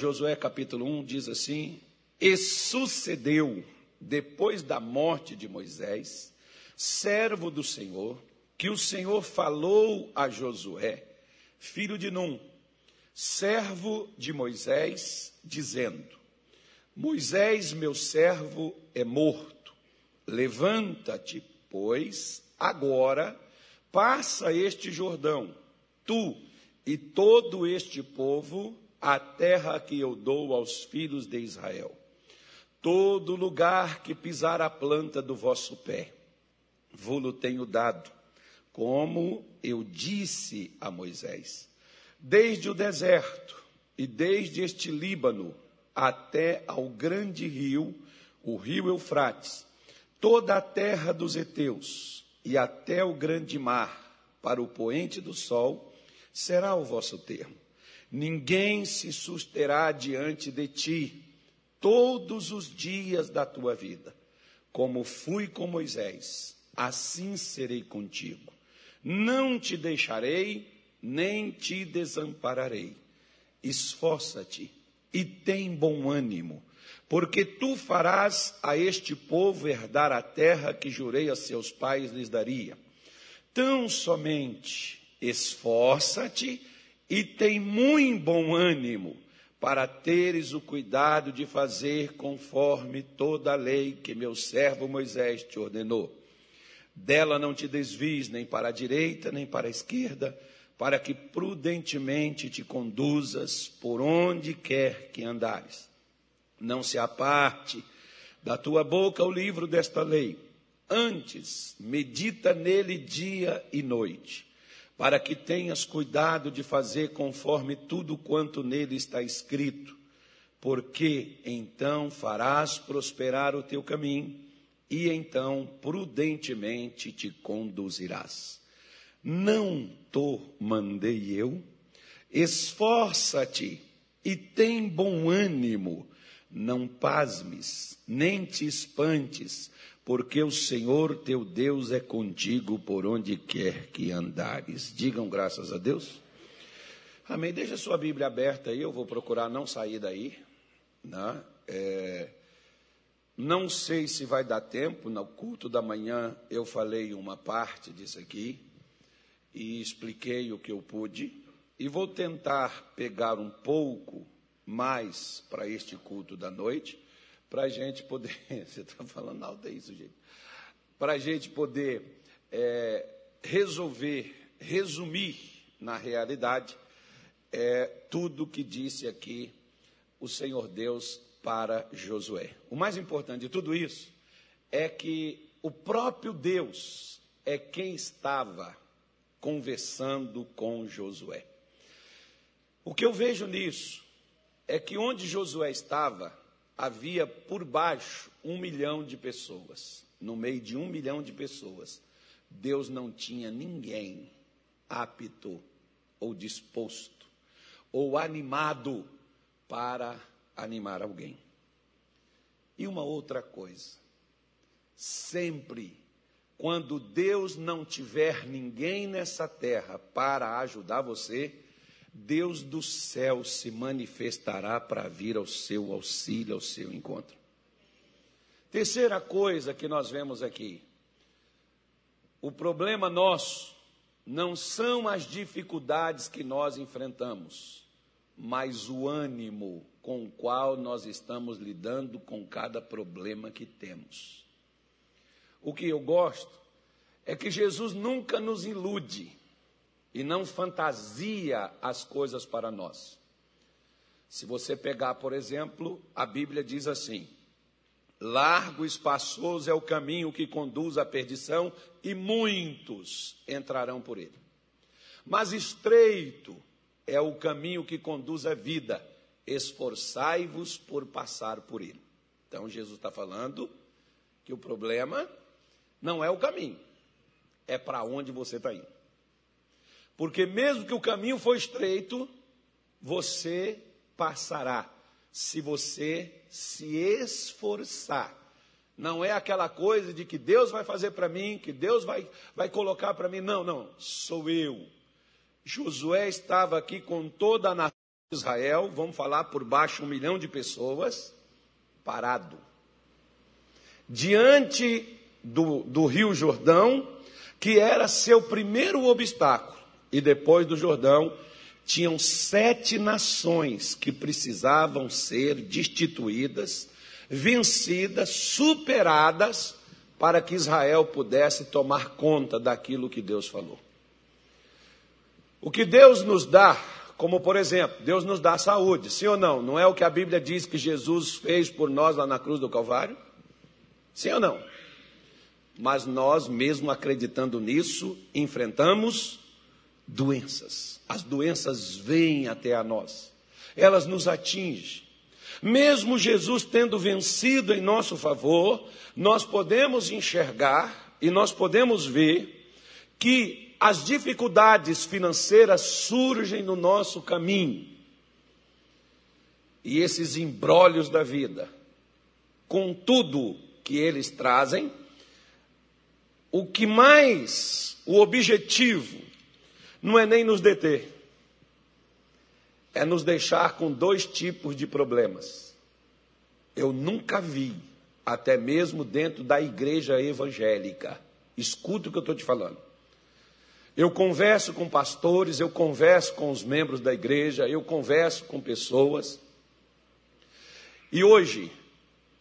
Josué capítulo 1 diz assim: E sucedeu, depois da morte de Moisés, servo do Senhor, que o Senhor falou a Josué, filho de Num, servo de Moisés, dizendo: Moisés, meu servo, é morto. Levanta-te, pois, agora, passa este Jordão, tu e todo este povo, a terra que eu dou aos filhos de Israel. Todo lugar que pisar a planta do vosso pé, vou-lo tenho dado, como eu disse a Moisés. Desde o deserto e desde este Líbano até ao grande rio, o rio Eufrates, toda a terra dos heteus e até o grande mar, para o poente do sol, será o vosso termo. Ninguém se susterá diante de ti todos os dias da tua vida. Como fui com Moisés, assim serei contigo. Não te deixarei, nem te desampararei. Esforça-te e tem bom ânimo, porque tu farás a este povo herdar a terra que jurei a seus pais lhes daria. Tão somente esforça-te e tem muito bom ânimo, para teres o cuidado de fazer conforme toda a lei que meu servo Moisés te ordenou. Dela não te desvies nem para a direita, nem para a esquerda, para que prudentemente te conduzas por onde quer que andares. Não se aparte da tua boca o livro desta lei. Antes, medita nele dia e noite, para que tenhas cuidado de fazer conforme tudo quanto nele está escrito, porque então farás prosperar o teu caminho e então prudentemente te conduzirás. Não to mandei eu? Esforça-te e tem bom ânimo, não pasmes, nem te espantes, porque o Senhor teu Deus é contigo por onde quer que andares. Digam graças a Deus. Amém. Deixa sua Bíblia aberta aí, eu vou procurar não sair daí. Né? É, não sei se vai dar tempo, no culto da manhã eu falei uma parte disso aqui e expliquei o que eu pude, e vou tentar pegar um pouco mais para este culto da noite, para a gente poder. Você está falando alto é isso, gente. Para a gente poder é, resolver, resumir na realidade é, tudo que disse aqui o Senhor Deus para Josué. O mais importante de tudo isso é que o próprio Deus é quem estava conversando com Josué. O que eu vejo nisso é que onde Josué estava, havia por baixo um milhão de pessoas. No meio de um milhão de pessoas, Deus não tinha ninguém apto ou disposto ou animado para animar alguém. E uma outra coisa, sempre quando Deus não tiver ninguém nessa terra para ajudar você, Deus do céu se manifestará para vir ao seu auxílio, ao seu encontro. Terceira coisa que nós vemos aqui: o problema nosso não são as dificuldades que nós enfrentamos, mas o ânimo com o qual nós estamos lidando com cada problema que temos. O que eu gosto é que Jesus nunca nos ilude e não fantasia as coisas para nós. Se você pegar, por exemplo, a Bíblia diz assim: Largo e espaçoso é o caminho que conduz à perdição, e muitos entrarão por ele. Mas estreito é o caminho que conduz à vida, esforçai-vos por passar por ele. Então, Jesus está falando que o problema não é o caminho, é para onde você está indo. Porque mesmo que o caminho for estreito, você passará, se você se esforçar. Não é aquela coisa de que Deus vai fazer para mim, que Deus vai, vai colocar para mim. Não, não, sou eu. Josué estava aqui com toda a nação Israel, vamos falar por baixo um milhão de pessoas, parado. Diante do, do Rio Jordão, que era seu primeiro obstáculo, e depois do Jordão, tinham sete nações que precisavam ser destituídas, vencidas, superadas, para que Israel pudesse tomar conta daquilo que Deus falou. O que Deus nos dá, como por exemplo, Deus nos dá saúde, sim ou não? Não é o que a Bíblia diz que Jesus fez por nós lá na cruz do Calvário? Sim ou não? Mas nós, mesmo acreditando nisso, enfrentamos doenças. As doenças vêm até a nós, elas nos atingem. Mesmo Jesus tendo vencido em nosso favor, nós podemos enxergar e nós podemos ver que as dificuldades financeiras surgem no nosso caminho. E esses embrólios da vida, com tudo que eles trazem, o que mais, o objetivo, não é nem nos deter, é nos deixar com dois tipos de problemas. Eu nunca vi, até mesmo dentro da igreja evangélica, escuta o que eu estou te falando. Eu converso com pastores, eu converso com os membros da igreja, eu converso com pessoas. E hoje,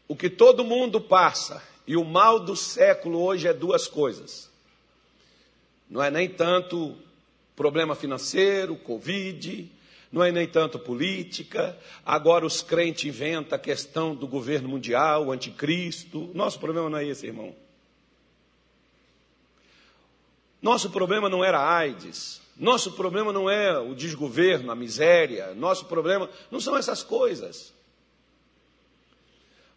o que todo mundo passa, e o mal do século hoje é duas coisas. Não é nem tanto problema financeiro, Covid, não é nem tanto política. Agora os crentes inventam a questão do governo mundial, o anticristo. Nosso problema não é esse, irmão. Nosso problema não era a AIDS. Nosso problema não é o desgoverno, a miséria. Nosso problema não são essas coisas.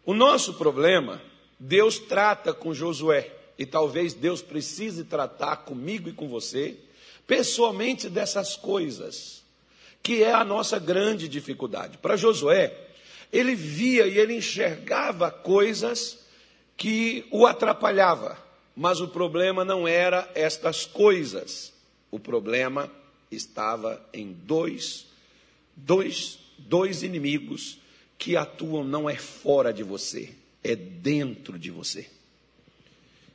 O nosso problema, Deus trata com Josué. E talvez Deus precise tratar comigo e com você pessoalmente dessas coisas, que é a nossa grande dificuldade. Para Josué, ele via e ele enxergava coisas que o atrapalhava, mas o problema não era estas coisas. O problema estava em dois, dois, dois inimigos que atuam não é fora de você, é dentro de você.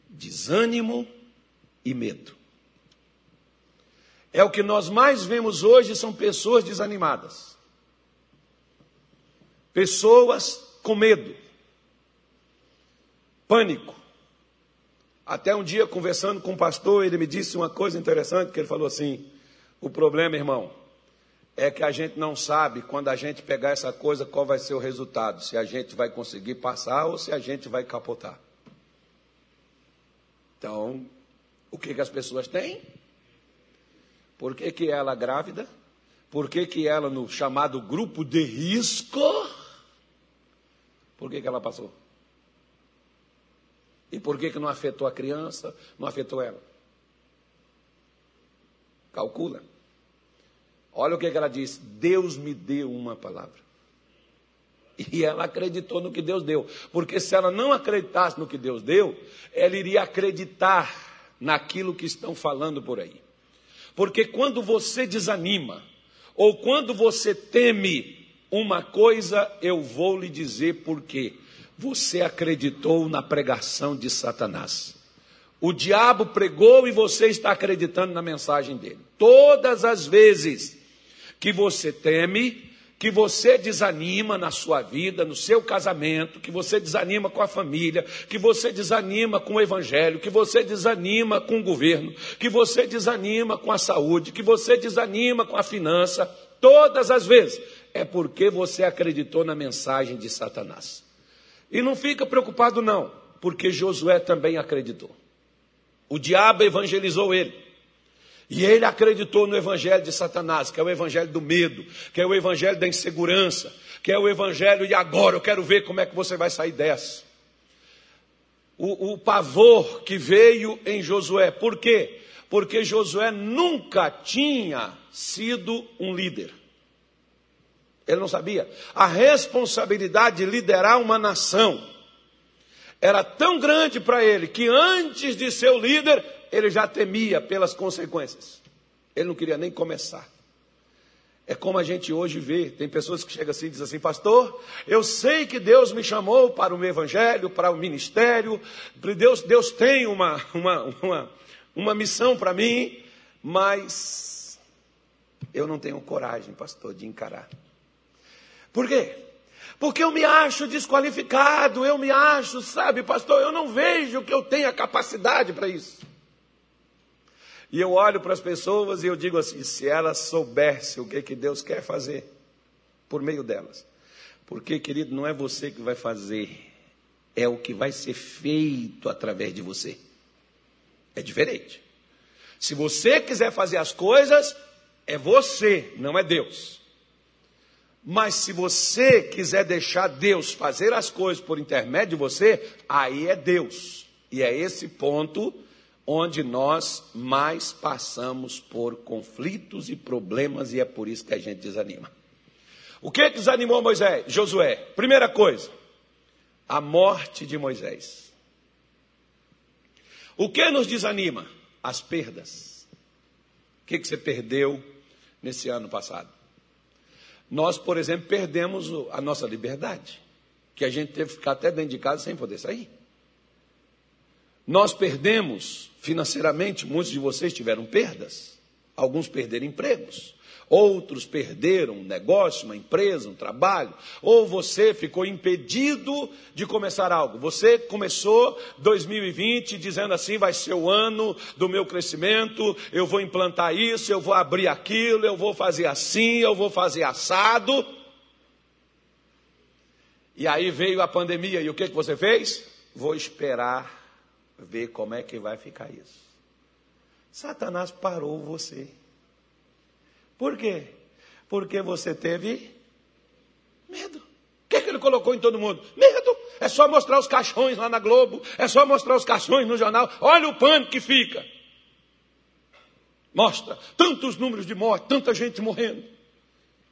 Desânimo e medo. É o que nós mais vemos hoje são pessoas desanimadas. Pessoas com medo. Pânico. Até um dia conversando com um pastor, ele me disse uma coisa interessante, que ele falou assim: "O problema, irmão, é que a gente não sabe quando a gente pegar essa coisa qual vai ser o resultado, se a gente vai conseguir passar ou se a gente vai capotar". Então, o que, que as pessoas têm? Por que, que ela grávida? Por que, que ela no chamado grupo de risco? Por que, que ela passou? E por que, que não afetou a criança, não afetou ela? Calcula. Olha o que, que ela disse: Deus me deu uma palavra. E ela acreditou no que Deus deu. Porque se ela não acreditasse no que Deus deu, ela iria acreditar naquilo que estão falando por aí. Porque quando você desanima, ou quando você teme uma coisa, eu vou lhe dizer por quê. Você acreditou na pregação de Satanás. O diabo pregou e você está acreditando na mensagem dele. Todas as vezes que você teme, que você desanima na sua vida, no seu casamento, que você desanima com a família, que você desanima com o evangelho, que você desanima com o governo, que você desanima com a saúde, que você desanima com a finança, todas as vezes, é porque você acreditou na mensagem de Satanás. E não fica preocupado não, porque Josué também acreditou. O diabo evangelizou ele. E ele acreditou no evangelho de Satanás, que é o evangelho do medo, que é o evangelho da insegurança, que é o evangelho de agora, eu quero ver como é que você vai sair dessa. O, o pavor que veio em Josué, por quê? Porque Josué nunca tinha sido um líder. Ele não sabia. A responsabilidade de liderar uma nação era tão grande para ele que antes de ser o líder, ele já temia pelas consequências. Ele não queria nem começar. É como a gente hoje vê, tem pessoas que chegam assim e dizem assim, pastor, eu sei que Deus me chamou para o meu evangelho, para o ministério, Deus, Deus tem uma, uma, uma, uma missão para mim, mas eu não tenho coragem, pastor, de encarar. Por quê? Porque eu me acho desqualificado, eu me acho, sabe, pastor, eu não vejo que eu tenha capacidade para isso. E eu olho para as pessoas e eu digo assim: se elas soubessem o que, que Deus quer fazer por meio delas. Porque, querido, não é você que vai fazer, é o que vai ser feito através de você. É diferente. Se você quiser fazer as coisas, é você, não é Deus. Mas se você quiser deixar Deus fazer as coisas por intermédio de você, aí é Deus. E é esse ponto onde nós mais passamos por conflitos e problemas e é por isso que a gente desanima. O que, desanimou Moisés? Josué. Primeira coisa, a morte de Moisés. O que nos desanima? As perdas. O que você perdeu nesse ano passado? Nós, por exemplo, perdemos a nossa liberdade, que a gente teve que ficar até dentro de casa sem poder sair. Nós perdemos financeiramente, muitos de vocês tiveram perdas. Alguns perderam empregos, outros perderam um negócio, uma empresa, um trabalho, ou você ficou impedido de começar algo. Você começou 2020 dizendo assim: vai ser o ano do meu crescimento, eu vou implantar isso, eu vou abrir aquilo, eu vou fazer assim, eu vou fazer assado. E aí veio a pandemia, e o que, que você fez? Vou esperar ver como é que vai ficar isso. Satanás parou você. Por quê? Porque você teve medo. O que, é que ele colocou em todo mundo? Medo. É só mostrar os caixões lá na Globo, é só mostrar os caixões no jornal. Olha o pânico que fica. Mostra tantos números de morte, tanta gente morrendo.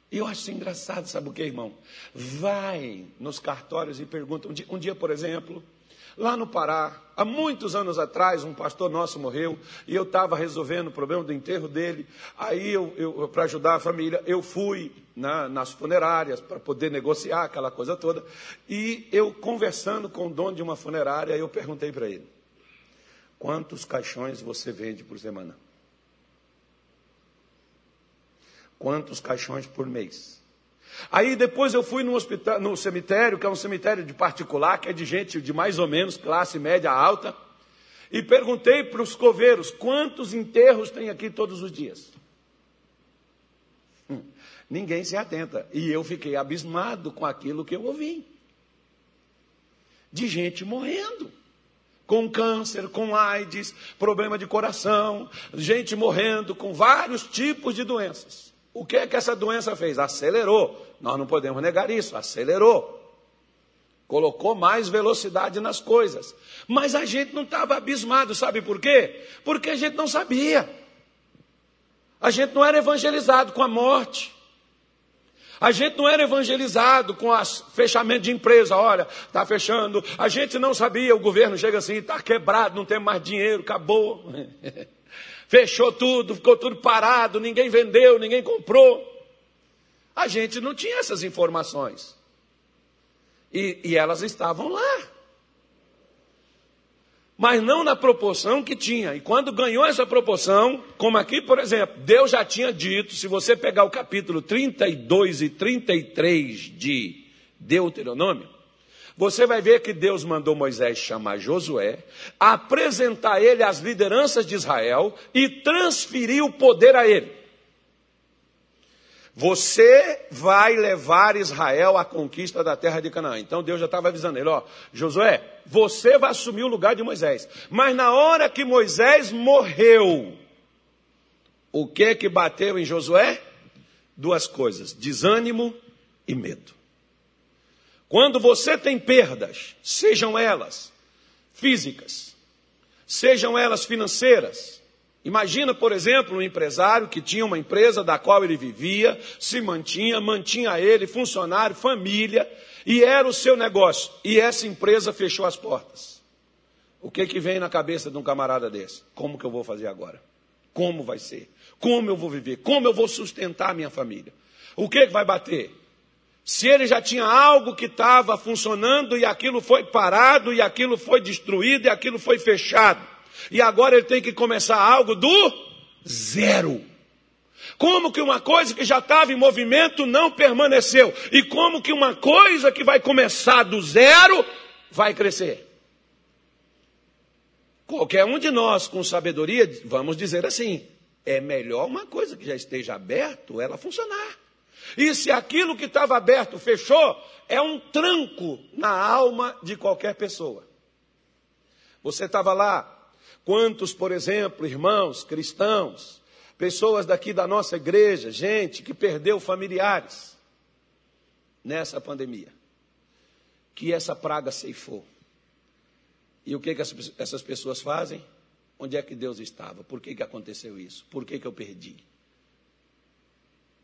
E eu acho engraçado, sabe o que, irmão? Vai nos cartórios e pergunta. Um dia, um dia por exemplo, Lá no Pará, há muitos anos atrás, um pastor nosso morreu e eu estava resolvendo o problema do enterro dele. Aí, eu, eu para ajudar a família, eu fui na, nas funerárias para poder negociar aquela coisa toda. E eu, conversando com o dono de uma funerária, eu perguntei para ele: Quantos caixões você vende por semana? Quantos caixões por mês? Aí depois eu fui no, hospital, no cemitério, que é um cemitério de particular, que é de gente de mais ou menos classe média alta, e perguntei para os coveiros quantos enterros tem aqui todos os dias. Hum, ninguém se atenta. E eu fiquei abismado com aquilo que eu ouvi. De gente morrendo. Com câncer, com AIDS, problema de coração, gente morrendo com vários tipos de doenças. O que é que essa doença fez? Acelerou. Nós não podemos negar isso, acelerou. Colocou mais velocidade nas coisas. Mas a gente não estava abismado, sabe por quê? Porque a gente não sabia. A gente não era evangelizado com a morte. A gente não era evangelizado com o fechamento de empresa. Olha, está fechando. A gente não sabia. O governo chega assim, está quebrado, não tem mais dinheiro, acabou. Fechou tudo, ficou tudo parado, ninguém vendeu, ninguém comprou. A gente não tinha essas informações. E, e elas estavam lá. Mas não na proporção que tinha. E quando ganhou essa proporção, como aqui, por exemplo, Deus já tinha dito, se você pegar o capítulo 32 e 33 de Deuteronômio, você vai ver que Deus mandou Moisés chamar Josué, apresentar ele às lideranças de Israel e transferir o poder a ele. Você vai levar Israel à conquista da terra de Canaã. Então Deus já estava avisando ele: ó, Josué, você vai assumir o lugar de Moisés. Mas na hora que Moisés morreu, o que que bateu em Josué? Duas coisas: desânimo e medo. Quando você tem perdas, sejam elas físicas, sejam elas financeiras. Imagina, por exemplo, um empresário que tinha uma empresa da qual ele vivia, se mantinha, mantinha ele, funcionário, família, e era o seu negócio, e essa empresa fechou as portas. O que que vem na cabeça de um camarada desse? Como que eu vou fazer agora? Como vai ser? Como eu vou viver? Como eu vou sustentar a minha família? O que vai bater? Se ele já tinha algo que estava funcionando e aquilo foi parado, e aquilo foi destruído, e aquilo foi fechado. E agora ele tem que começar algo do zero. Como que uma coisa que já estava em movimento não permaneceu? E como que uma coisa que vai começar do zero vai crescer? Qualquer um de nós, com sabedoria, vamos dizer assim: é melhor uma coisa que já esteja aberto, ela funcionar. E se aquilo que estava aberto fechou, é um tranco na alma de qualquer pessoa. Você estava lá. Quantos, por exemplo, irmãos cristãos, pessoas daqui da nossa igreja, gente que perdeu familiares nessa pandemia, que essa praga ceifou. E o que, que essas pessoas fazem? Onde é que Deus estava? Por que, que aconteceu isso? Por que, que eu perdi?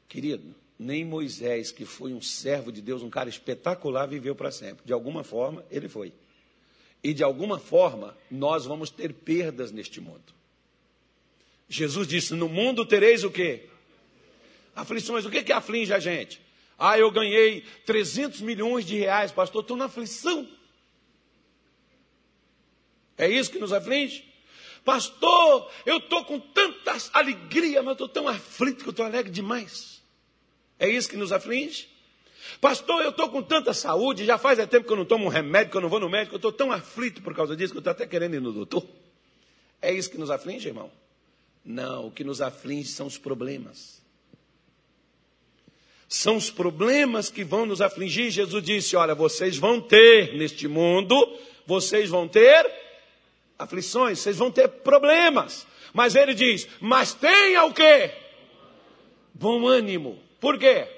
Querido, nem Moisés, que foi um servo de Deus, um cara espetacular, viveu para sempre. De alguma forma, ele foi. E de alguma forma, nós vamos ter perdas neste mundo. Jesus disse: No mundo tereis o quê? Aflições. O que, que aflige a gente? Ah, eu ganhei 300 milhões de reais, pastor, estou na aflição. É isso que nos aflige? Pastor, eu estou com tanta alegria, mas estou tão aflito que eu estou alegre demais. É isso que nos aflige? Pastor, eu estou com tanta saúde, já faz é tempo que eu não tomo um remédio, que eu não vou no médico, eu estou tão aflito por causa disso que eu estou até querendo ir no doutor. É isso que nos aflige, irmão? Não, o que nos aflige são os problemas. São os problemas que vão nos afligir. Jesus disse: Olha, vocês vão ter neste mundo, vocês vão ter aflições, vocês vão ter problemas. Mas ele diz: Mas tenha o quê? Bom ânimo. Por quê?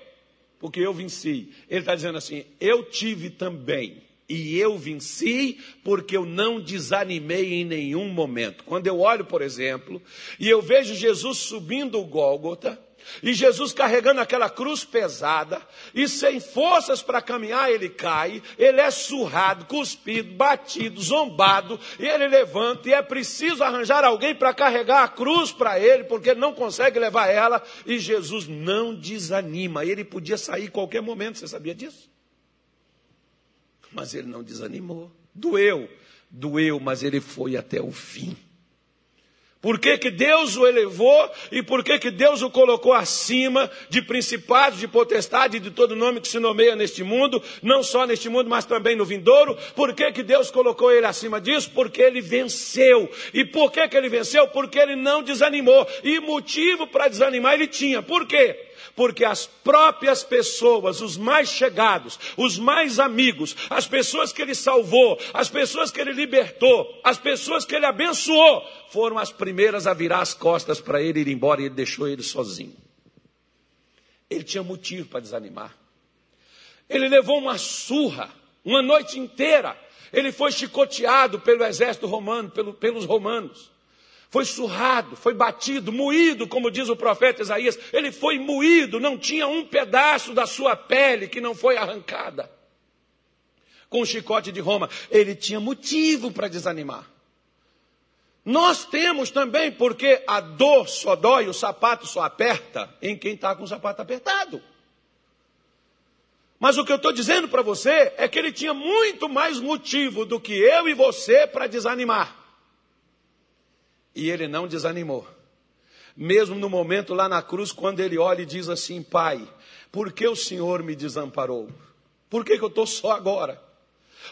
Porque eu venci. Ele está dizendo assim: Eu tive também e eu venci porque eu não desanimei em nenhum momento. Quando eu olho, por exemplo, e eu vejo Jesus subindo o Gólgota, e Jesus carregando aquela cruz pesada, e sem forças para caminhar, ele cai, ele é surrado, cuspido, batido, zombado, e ele levanta, e é preciso arranjar alguém para carregar a cruz para ele, porque ele não consegue levar ela, e Jesus não desanima. Ele podia sair qualquer momento, você sabia disso? mas ele não desanimou. Doeu, doeu, mas ele foi até o fim. Por que, que Deus o elevou e por que, que Deus o colocou acima de principados, de potestade, de todo nome que se nomeia neste mundo, não só neste mundo, mas também no vindouro? Por que, que Deus colocou ele acima disso? Porque ele venceu. E por que, que ele venceu? Porque ele não desanimou. E motivo para desanimar ele tinha. Por quê? Porque as próprias pessoas, os mais chegados, os mais amigos, as pessoas que ele salvou, as pessoas que ele libertou, as pessoas que ele abençoou, foram as primeiras a virar as costas para ele ir embora e ele deixou ele sozinho. Ele tinha motivo para desanimar. Ele levou uma surra, uma noite inteira. Ele foi chicoteado pelo exército romano, pelo, pelos romanos foi surrado, foi batido, moído, como diz o profeta Isaías. Ele foi moído, não tinha um pedaço da sua pele que não foi arrancada. Com o chicote de Roma, ele tinha motivo para desanimar. Nós temos também, porque a dor só dói, o sapato só aperta em quem está com o sapato apertado. Mas o que eu estou dizendo para você é que ele tinha muito mais motivo do que eu e você para desanimar. E ele não desanimou. Mesmo no momento lá na cruz, quando ele olha e diz assim: Pai, por que o Senhor me desamparou? Por que, que eu estou só agora?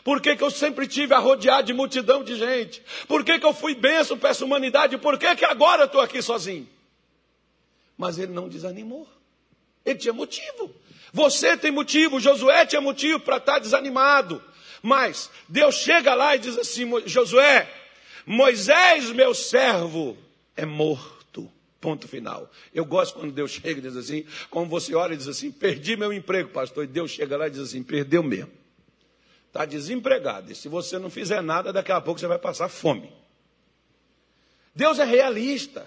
Por que, que eu sempre tive a rodear de multidão de gente? Por que, que eu fui benção para essa humanidade? Por que, que agora eu estou aqui sozinho? Mas ele não desanimou. Ele tinha motivo. Você tem motivo, Josué tinha motivo para estar tá desanimado. Mas Deus chega lá e diz assim: Josué, Moisés, meu servo, é morto. Ponto final. Eu gosto quando Deus chega e diz assim, como você olha e diz assim, perdi meu emprego, pastor. E Deus chega lá e diz assim, perdeu mesmo. Está desempregado. E se você não fizer nada, daqui a pouco você vai passar fome. Deus é realista.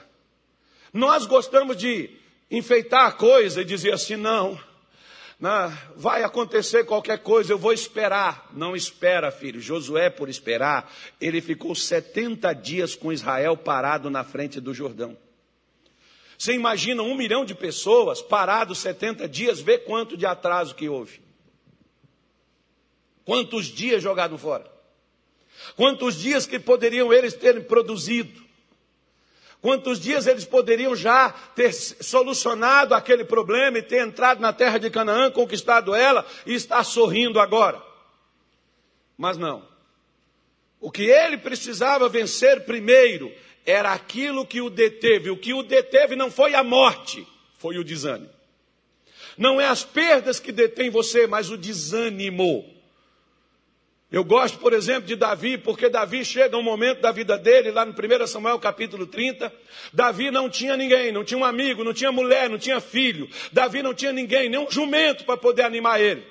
Nós gostamos de enfeitar a coisa e dizer assim, não, vai acontecer qualquer coisa, eu vou esperar. Não espera, filho. Josué, por esperar, ele ficou 70 dias com Israel parado na frente do Jordão. Você imagina um milhão de pessoas parados 70 dias, vê quanto de atraso que houve. Quantos dias jogados fora? Quantos dias que poderiam eles terem produzido? Quantos dias eles poderiam já ter solucionado aquele problema e ter entrado na terra de Canaã, conquistado ela e estar sorrindo agora? Mas não. O que ele precisava vencer primeiro era aquilo que o deteve. O que o deteve não foi a morte, foi o desânimo. Não é as perdas que detêm você, mas o desânimo. Eu gosto, por exemplo, de Davi, porque Davi chega um momento da vida dele, lá no 1 Samuel capítulo 30, Davi não tinha ninguém, não tinha um amigo, não tinha mulher, não tinha filho, Davi não tinha ninguém, nem um jumento para poder animar ele.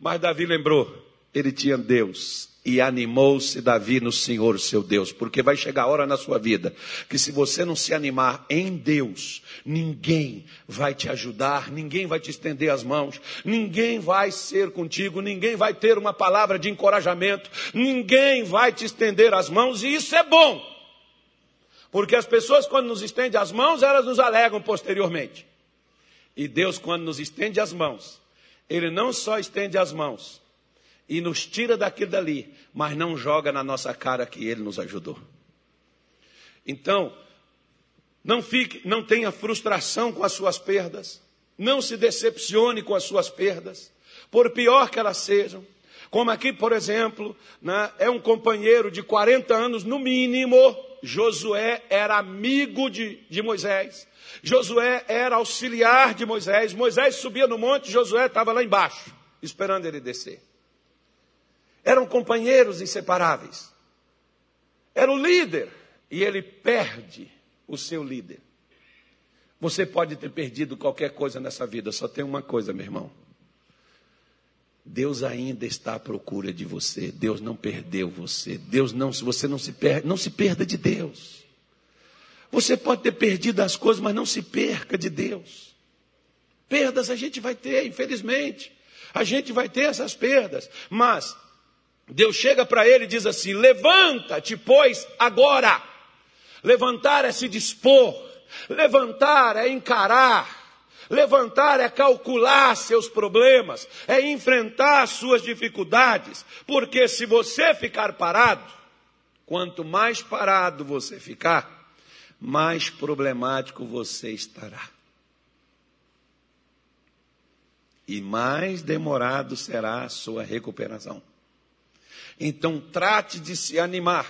Mas Davi lembrou, ele tinha Deus, e animou-se Davi no Senhor, seu Deus, porque vai chegar a hora na sua vida que se você não se animar em Deus, ninguém vai te ajudar, ninguém vai te estender as mãos, ninguém vai ser contigo, ninguém vai ter uma palavra de encorajamento, ninguém vai te estender as mãos, e isso é bom. Porque as pessoas, quando nos estendem as mãos, elas nos alegam posteriormente. E Deus, quando nos estende as mãos, Ele não só estende as mãos, e nos tira daquilo dali, mas não joga na nossa cara que ele nos ajudou. Então, não fique, não tenha frustração com as suas perdas, não se decepcione com as suas perdas, por pior que elas sejam. Como aqui, por exemplo, né, é um companheiro de 40 anos no mínimo. Josué era amigo de, de Moisés. Josué era auxiliar de Moisés. Moisés subia no monte, Josué estava lá embaixo, esperando ele descer. Eram companheiros inseparáveis. Era o líder e ele perde o seu líder. Você pode ter perdido qualquer coisa nessa vida, só tem uma coisa, meu irmão. Deus ainda está à procura de você. Deus não perdeu você. Deus não, se você não se perde, não se perda de Deus. Você pode ter perdido as coisas, mas não se perca de Deus. Perdas a gente vai ter, infelizmente. A gente vai ter essas perdas, mas Deus chega para ele e diz assim: Levanta-te, pois, agora. Levantar é se dispor, levantar é encarar. Levantar é calcular seus problemas, é enfrentar suas dificuldades, porque se você ficar parado, quanto mais parado você ficar, mais problemático você estará. E mais demorado será a sua recuperação. Então trate de se animar,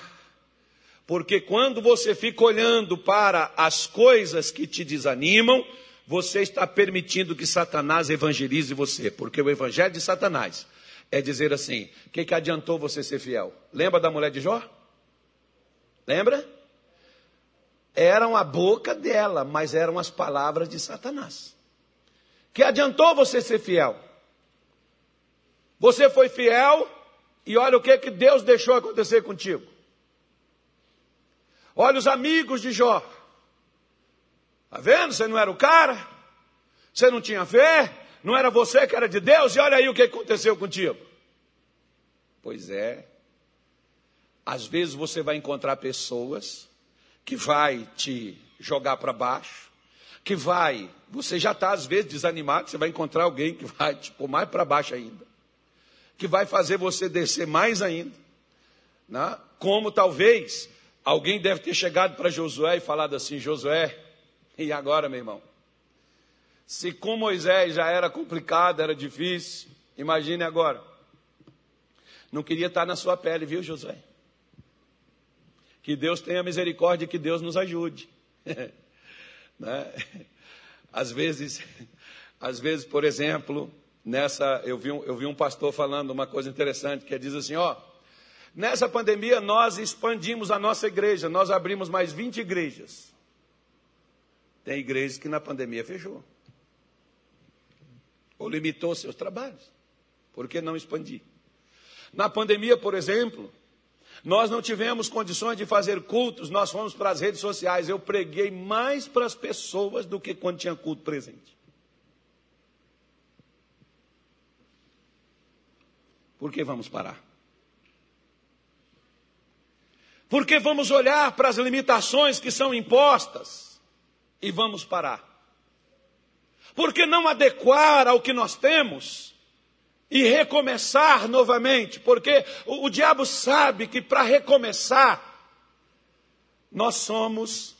porque quando você fica olhando para as coisas que te desanimam, você está permitindo que Satanás evangelize você, porque o evangelho de Satanás é dizer assim: o que, que adiantou você ser fiel? Lembra da mulher de Jó? Lembra? Eram a boca dela, mas eram as palavras de Satanás. Que adiantou você ser fiel? Você foi fiel e olha o que, que Deus deixou acontecer contigo. Olha os amigos de Jó. Está vendo? Você não era o cara, você não tinha fé, não era você que era de Deus, e olha aí o que aconteceu contigo. Pois é. Às vezes você vai encontrar pessoas que vai te jogar para baixo, que vai, você já está às vezes desanimado, você vai encontrar alguém que vai te pôr mais para baixo ainda que vai fazer você descer mais ainda. Né? Como talvez alguém deve ter chegado para Josué e falado assim: Josué, e agora, meu irmão? Se com Moisés já era complicado, era difícil, imagine agora. Não queria estar na sua pele, viu, Josué? Que Deus tenha misericórdia e que Deus nos ajude. né? Às vezes, às vezes, por exemplo, nessa, eu vi, um, eu vi um pastor falando uma coisa interessante, que diz assim, ó, nessa pandemia nós expandimos a nossa igreja, nós abrimos mais 20 igrejas. Tem igrejas que na pandemia fechou. Ou limitou seus trabalhos. Por que não expandir? Na pandemia, por exemplo, nós não tivemos condições de fazer cultos, nós fomos para as redes sociais. Eu preguei mais para as pessoas do que quando tinha culto presente. Por que vamos parar? Porque vamos olhar para as limitações que são impostas. e vamos parar? Por que não adequar ao que nós temos e recomeçar novamente? Porque o, o diabo sabe que para recomeçar, nós somos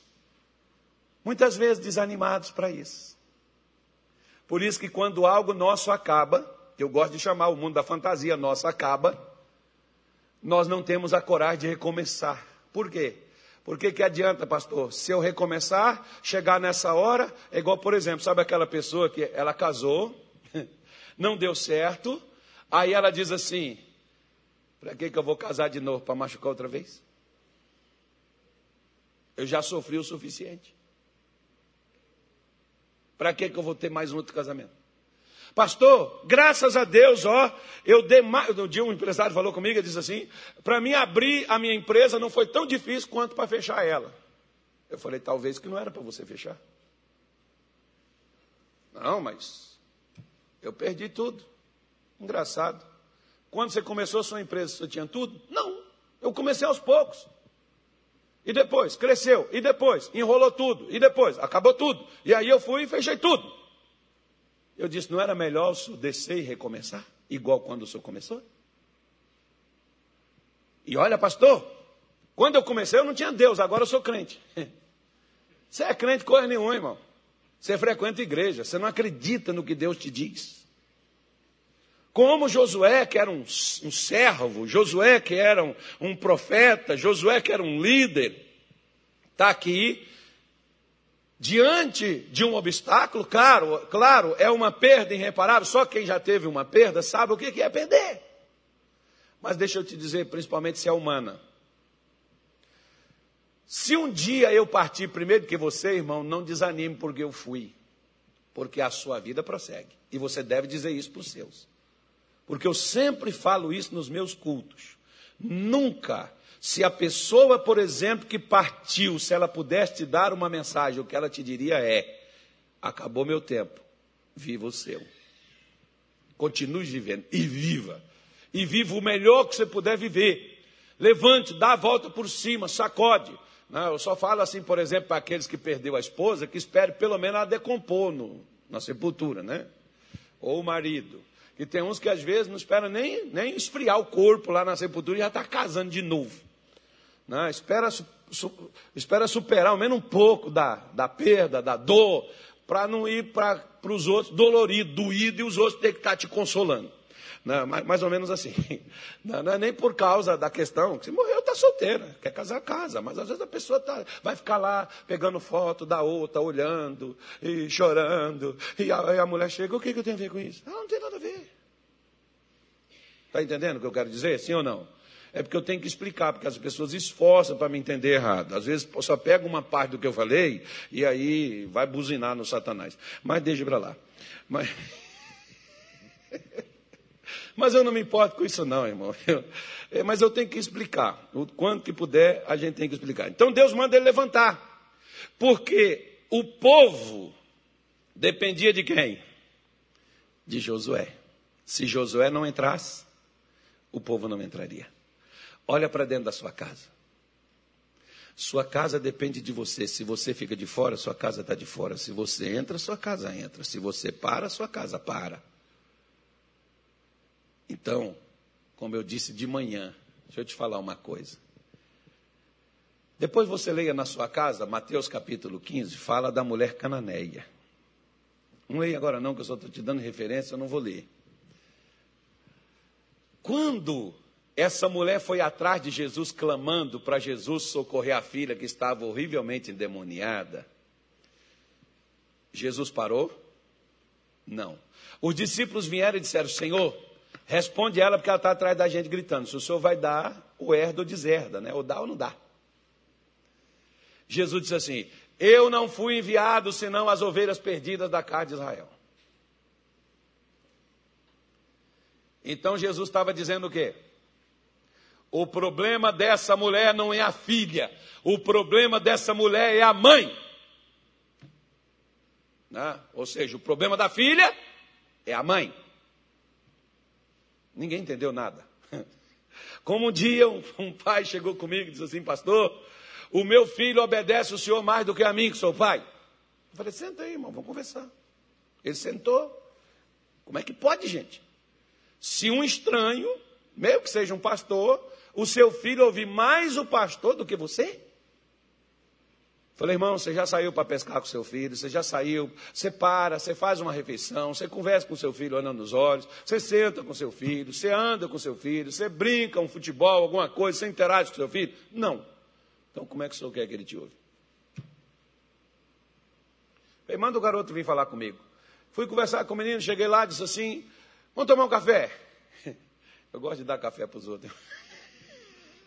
muitas vezes desanimados para isso. Por isso que quando algo nosso acaba, eu gosto de chamar o mundo da fantasia nossa acaba, nós não temos a coragem de recomeçar. Por quê? Porque que adianta, pastor? Se eu recomeçar, chegar nessa hora, é igual, por exemplo, sabe aquela pessoa que ela casou, não deu certo, aí ela diz assim: para que, que eu vou casar de novo? Para machucar outra vez? Eu já sofri o suficiente. Para que, que eu vou ter mais um outro casamento? Pastor, graças a Deus, ó, eu dei mais. Um dia um empresário falou comigo e disse assim: para mim abrir a minha empresa não foi tão difícil quanto para fechar ela. Eu falei, talvez que não era para você fechar. Não, mas eu perdi tudo. Engraçado. Quando você começou a sua empresa, você tinha tudo? Não. Eu comecei aos poucos. E depois, cresceu. E depois, enrolou tudo. E depois, acabou tudo. E aí eu fui e fechei tudo. Eu disse, não era melhor o senhor descer e recomeçar? Igual quando o senhor começou? E olha, pastor, quando eu comecei eu não tinha Deus, agora eu sou crente. Você é crente coisa nenhuma, irmão. Você frequenta igreja, você não acredita no que Deus te diz. Como Josué, que era um, um servo, Josué, que era um, um profeta, Josué, que era um líder, está aqui diante de um obstáculo, claro, claro, é uma perda irreparável, só quem já teve uma perda sabe o que é perder. Mas deixa eu te dizer, principalmente se é humana. Se um dia eu partir primeiro que você, irmão, não desanime porque eu fui. Porque a sua vida prossegue. E você deve dizer isso para os seus. Porque eu sempre falo isso nos meus cultos. Nunca, se a pessoa, por exemplo, que partiu, se ela pudesse te dar uma mensagem, o que ela te diria é: acabou meu tempo, viva o seu. Continue vivendo e viva. E viva o melhor que você puder viver. Levante, dá a volta por cima, sacode. Não, eu só falo assim, por exemplo, para aqueles que perdeu a esposa, que espere pelo menos ela decompor no, na sepultura, né? Ou o marido. E tem uns que às vezes não esperam nem, nem esfriar o corpo lá na sepultura e já está casando de novo. Né? espera, su, espera superar ao menos um pouco da, da perda, da dor, para não ir para os outros dolorido, doído, e os outros ter que estar tá te consolando. Não, né? mais, ou menos assim. Não, não, é nem por causa da questão, que se morreu está solteira, quer casar, casa. Mas às vezes a pessoa tá, vai ficar lá pegando foto da outra, olhando e chorando. E a, e a mulher chega, o que, que eu tenho a ver com isso? Ah, não tem nada a ver. Está entendendo o que eu quero dizer? Sim ou não? É porque eu tenho que explicar, porque as pessoas esforçam para me entender errado. Às vezes só pega uma parte do que eu falei e aí vai buzinar no Satanás. Mas deixa para lá. Mas... Mas eu não me importo com isso, não, irmão. É, mas eu tenho que explicar. O quanto que puder, a gente tem que explicar. Então Deus manda ele levantar. Porque o povo dependia de quem? De Josué. Se Josué não entrasse, o povo não entraria. Olha para dentro da sua casa. Sua casa depende de você. Se você fica de fora, sua casa está de fora. Se você entra, sua casa entra. Se você para, sua casa para. Então, como eu disse de manhã, deixa eu te falar uma coisa. Depois você leia na sua casa, Mateus capítulo 15, fala da mulher cananeia. Não leia agora não, que eu só estou te dando referência, eu não vou ler. Quando essa mulher foi atrás de Jesus, clamando para Jesus socorrer a filha que estava horrivelmente endemoniada, Jesus parou? Não. Os discípulos vieram e disseram: Senhor, responde ela porque ela está atrás da gente gritando. Se o senhor vai dar, o herda ou deserda, né? Ou dá ou não dá. Jesus disse assim: Eu não fui enviado senão as ovelhas perdidas da casa de Israel. Então Jesus estava dizendo o quê? O problema dessa mulher não é a filha, o problema dessa mulher é a mãe. Né? Ou seja, o problema da filha é a mãe. Ninguém entendeu nada. Como um dia um, um pai chegou comigo e disse assim, pastor, o meu filho obedece o senhor mais do que a mim, que sou pai. Eu falei, senta aí, irmão, vamos conversar. Ele sentou. Como é que pode, gente? Se um estranho, mesmo que seja um pastor, o seu filho ouvir mais o pastor do que você? Falei, irmão, você já saiu para pescar com seu filho, você já saiu, você para, você faz uma refeição, você conversa com seu filho olhando nos olhos, você senta com seu filho, você anda com seu filho, você brinca um futebol, alguma coisa, você interage com seu filho? Não. Então como é que o senhor quer que ele te ouve? Falei, manda o garoto vir falar comigo. Fui conversar com o menino, cheguei lá, disse assim, vamos tomar um café. Eu gosto de dar café para os outros.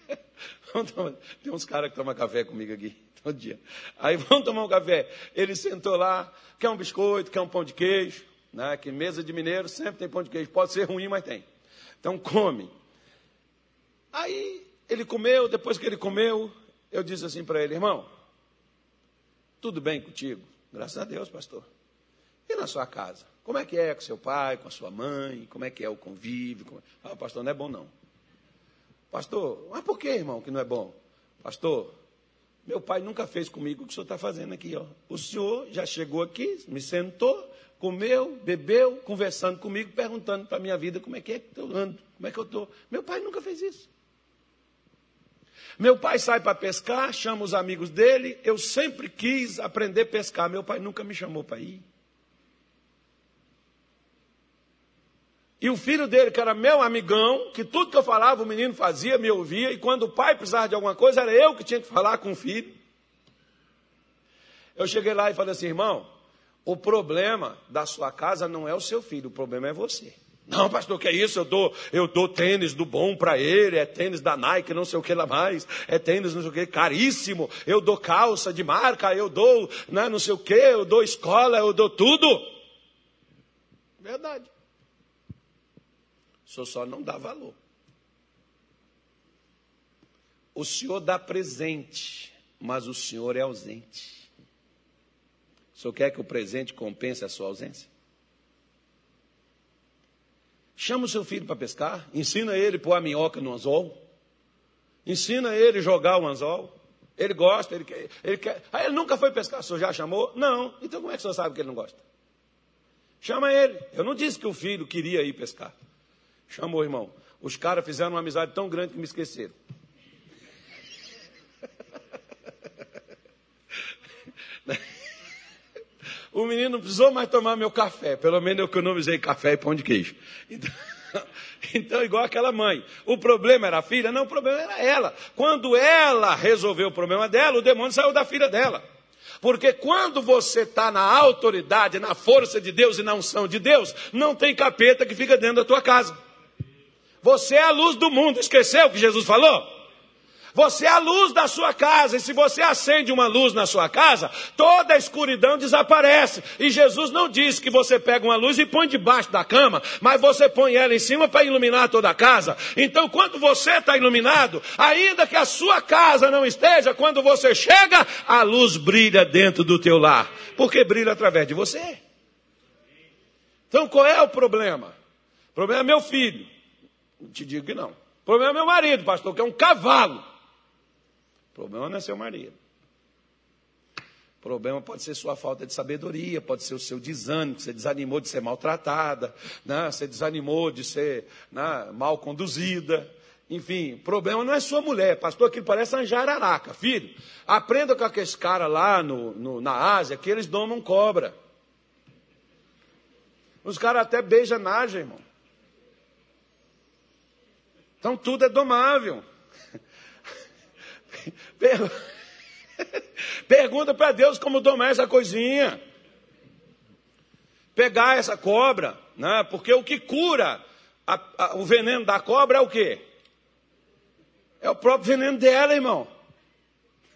Tem uns caras que tomam café comigo aqui todo dia. Aí vamos tomar um café. Ele sentou lá, quer um biscoito, quer um pão de queijo. Né? Que mesa de mineiro sempre tem pão de queijo. Pode ser ruim, mas tem. Então come. Aí ele comeu, depois que ele comeu, eu disse assim para ele, irmão, tudo bem contigo? Graças a Deus, pastor. E na sua casa? Como é que é com seu pai, com a sua mãe? Como é que é o convívio? Como... Ah, pastor, não é bom não. Pastor, mas por que, irmão, que não é bom? Pastor, meu pai nunca fez comigo o que o senhor está fazendo aqui. Ó. O senhor já chegou aqui, me sentou, comeu, bebeu, conversando comigo, perguntando para a minha vida como é que é que eu ando, como é que eu estou. Meu pai nunca fez isso. Meu pai sai para pescar, chama os amigos dele. Eu sempre quis aprender a pescar. Meu pai nunca me chamou para ir. E o filho dele, que era meu amigão, que tudo que eu falava o menino fazia, me ouvia, e quando o pai precisava de alguma coisa, era eu que tinha que falar com o filho. Eu cheguei lá e falei assim, irmão, o problema da sua casa não é o seu filho, o problema é você. Não, pastor, que é isso? Eu dou, eu dou tênis do bom para ele, é tênis da Nike, não sei o que lá mais, é tênis não sei o que, caríssimo. Eu dou calça de marca, eu dou né, não sei o que, eu dou escola, eu dou tudo. Verdade. Senhor só não dá valor. O senhor dá presente, mas o senhor é ausente. O senhor quer que o presente compense a sua ausência? Chama o seu filho para pescar, ensina ele a pôr a minhoca no anzol, ensina ele a jogar o anzol. Ele gosta, ele quer, ele quer. Ah, ele nunca foi pescar, o senhor já chamou? Não. Então como é que o senhor sabe que ele não gosta? Chama ele. Eu não disse que o filho queria ir pescar. Chamou, irmão. Os caras fizeram uma amizade tão grande que me esqueceram. O menino não precisou mais tomar meu café, pelo menos eu economizei café e pão de queijo. Então, então, igual aquela mãe. O problema era a filha? Não, o problema era ela. Quando ela resolveu o problema dela, o demônio saiu da filha dela. Porque quando você está na autoridade, na força de Deus e na unção de Deus, não tem capeta que fica dentro da tua casa. Você é a luz do mundo. Esqueceu o que Jesus falou? Você é a luz da sua casa, e se você acende uma luz na sua casa, toda a escuridão desaparece. E Jesus não disse que você pega uma luz e põe debaixo da cama, mas você põe ela em cima para iluminar toda a casa. Então, quando você está iluminado, ainda que a sua casa não esteja, quando você chega, a luz brilha dentro do teu lar, porque brilha através de você. Então, qual é o problema? O problema é meu filho. Te digo que não. O problema é meu marido, pastor, que é um cavalo. O problema não é seu marido. O problema pode ser sua falta de sabedoria, pode ser o seu desânimo, que você desanimou de ser maltratada, né? você desanimou de ser né, mal conduzida. Enfim, o problema não é sua mulher, pastor, aquilo parece uma jararaca. Filho, aprenda com aqueles caras lá no, no, na Ásia que eles domam cobra. Os caras até beijam naja, irmão. Então tudo é domável. Pergunta para Deus como domar essa coisinha. Pegar essa cobra, né? porque o que cura a, a, o veneno da cobra é o quê? É o próprio veneno dela, irmão.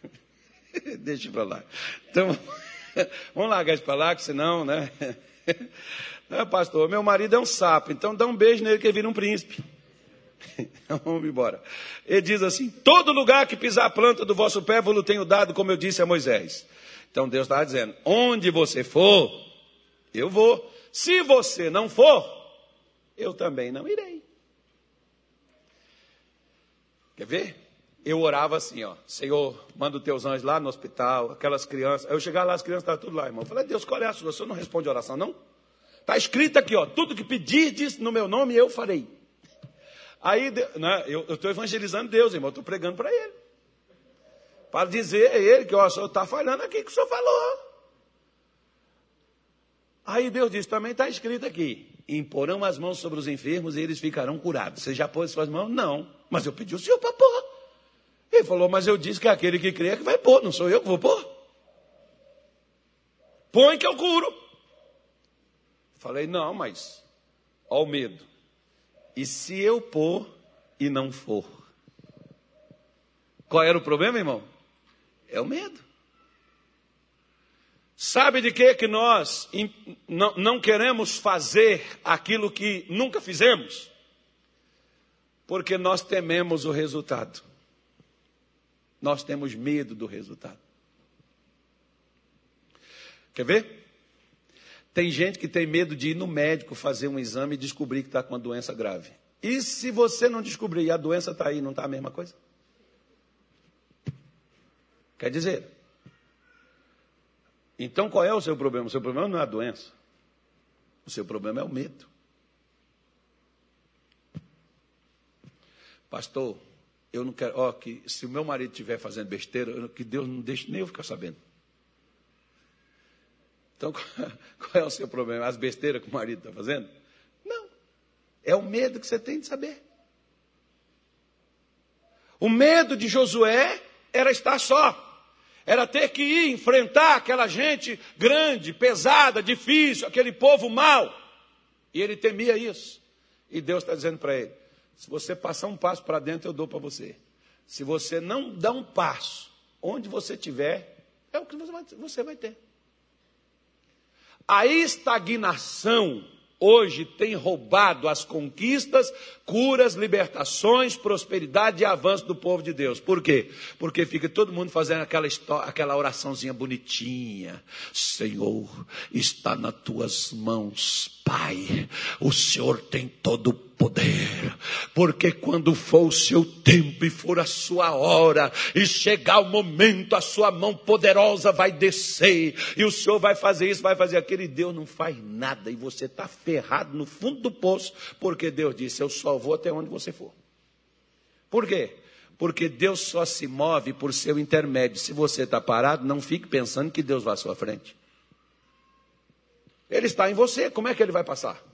Deixa para lá. Então, vamos largar isso para lá, que senão, né? Não, pastor, meu marido é um sapo, então dá um beijo nele que ele vira um príncipe. Vamos embora. Ele diz assim: todo lugar que pisar a planta do vosso pé, vos tenho dado, como eu disse a Moisés. Então Deus estava dizendo: onde você for, eu vou. Se você não for, eu também não irei. Quer ver? eu orava assim, ó, Senhor, manda os teus anjos lá no hospital, aquelas crianças. Eu chegava lá, as crianças estavam tudo lá, irmão. Eu falei, Deus, qual é a sua? O senhor não responde oração, não? Está escrito aqui, ó, tudo que pedirdes no meu nome, eu farei. Aí, né, eu estou evangelizando Deus, irmão, estou pregando para ele. Para dizer a ele que, ó, o senhor está falando aqui que o senhor falou. Aí Deus disse, também está escrito aqui, imporão as mãos sobre os enfermos e eles ficarão curados. Você já pôs suas mãos? Não. Mas eu pedi o senhor para pôr. Ele falou, mas eu disse que aquele que crê é que vai pôr, não sou eu que vou pôr. Põe que eu curo. Falei, não, mas ao medo. E se eu pôr e não for? Qual era o problema, irmão? É o medo. Sabe de que que nós não queremos fazer aquilo que nunca fizemos? Porque nós tememos o resultado. Nós temos medo do resultado. Quer ver? Tem gente que tem medo de ir no médico fazer um exame e descobrir que está com uma doença grave. E se você não descobrir e a doença está aí, não está a mesma coisa? Quer dizer, então qual é o seu problema? O seu problema não é a doença. O seu problema é o medo. Pastor, eu não quero, ó, que se o meu marido estiver fazendo besteira, que Deus não deixe nem eu ficar sabendo. Então, qual é o seu problema? As besteiras que o marido está fazendo? Não. É o medo que você tem de saber. O medo de Josué era estar só. Era ter que ir enfrentar aquela gente grande, pesada, difícil, aquele povo mau. E ele temia isso. E Deus está dizendo para ele: se você passar um passo para dentro, eu dou para você. Se você não dá um passo, onde você estiver, é o que você vai ter. A estagnação hoje tem roubado as conquistas, curas, libertações, prosperidade e avanço do povo de Deus. Por quê? Porque fica todo mundo fazendo aquela, aquela oraçãozinha bonitinha. Senhor, está nas tuas mãos, Pai. O Senhor tem todo o poder, porque quando for o seu tempo e for a sua hora, e chegar o momento, a sua mão poderosa vai descer, e o Senhor vai fazer isso, vai fazer aquilo, e Deus não faz nada, e você está ferrado no fundo do poço, porque Deus disse: Eu só vou até onde você for. Por quê? Porque Deus só se move por seu intermédio. Se você está parado, não fique pensando que Deus vai à sua frente. Ele está em você, como é que ele vai passar?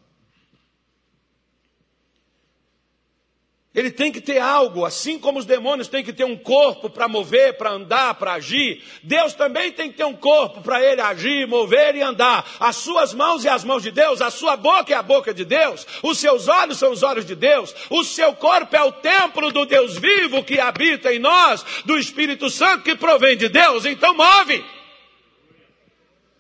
Ele tem que ter algo, assim como os demônios têm que ter um corpo para mover, para andar, para agir. Deus também tem que ter um corpo para ele agir, mover e andar. As suas mãos e as mãos de Deus, a sua boca é a boca de Deus, os seus olhos são os olhos de Deus, o seu corpo é o templo do Deus vivo que habita em nós, do Espírito Santo que provém de Deus. Então move.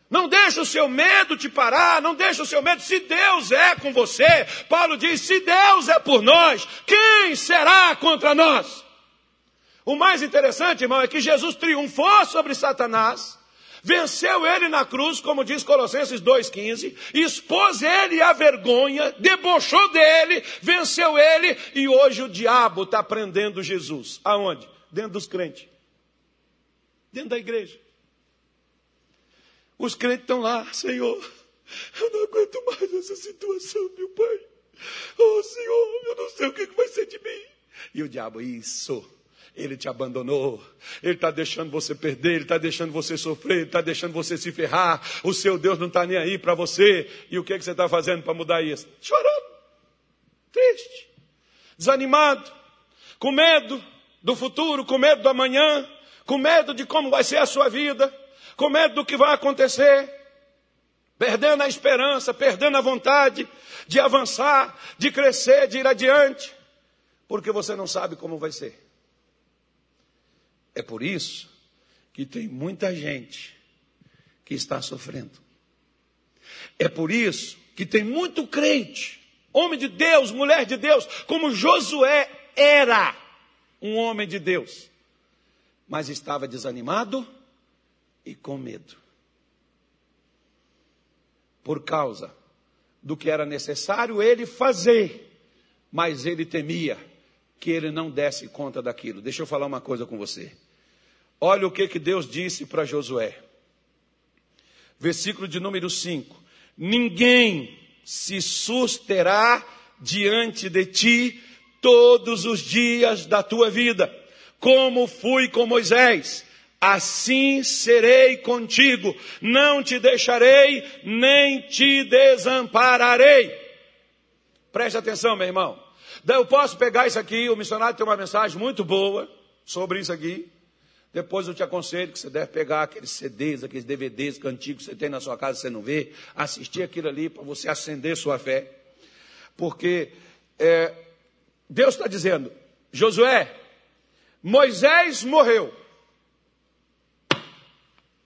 Não deixa o seu medo te parar, não deixa o seu medo. Se Deus é com você, Paulo diz: se Deus é por nós, quem será contra nós? O mais interessante, irmão, é que Jesus triunfou sobre Satanás, venceu ele na cruz, como diz Colossenses 2,15, expôs ele à vergonha, debochou dele, venceu ele, e hoje o diabo está prendendo Jesus. Aonde? Dentro dos crentes, dentro da igreja. Os crentes estão lá, Senhor, eu não aguento mais essa situação, meu Pai. Oh, Senhor, eu não sei o que vai ser de mim. E o diabo, isso. Ele te abandonou, ele está deixando você perder, ele está deixando você sofrer, ele está deixando você se ferrar. O seu Deus não está nem aí para você. E o que, é que você está fazendo para mudar isso? Chorando, triste, desanimado, com medo do futuro, com medo do amanhã, com medo de como vai ser a sua vida com medo do que vai acontecer, perdendo a esperança, perdendo a vontade de avançar, de crescer, de ir adiante, porque você não sabe como vai ser. É por isso que tem muita gente que está sofrendo. É por isso que tem muito crente, homem de Deus, mulher de Deus, como Josué era um homem de Deus, mas estava desanimado e com medo. Por causa do que era necessário ele fazer, mas ele temia que ele não desse conta daquilo. Deixa eu falar uma coisa com você. Olha o que, que Deus disse para Josué. Versículo de número 5: Ninguém se susterá diante de ti todos os dias da tua vida, como fui com Moisés, assim serei contigo, não te deixarei, nem te desampararei. Preste atenção, meu irmão. Eu posso pegar isso aqui, o missionário tem uma mensagem muito boa sobre isso aqui. Depois eu te aconselho que você deve pegar aqueles CDs, aqueles DVDs antigos que você tem na sua casa, você não vê, assistir aquilo ali para você acender sua fé. Porque é, Deus está dizendo, Josué, Moisés morreu.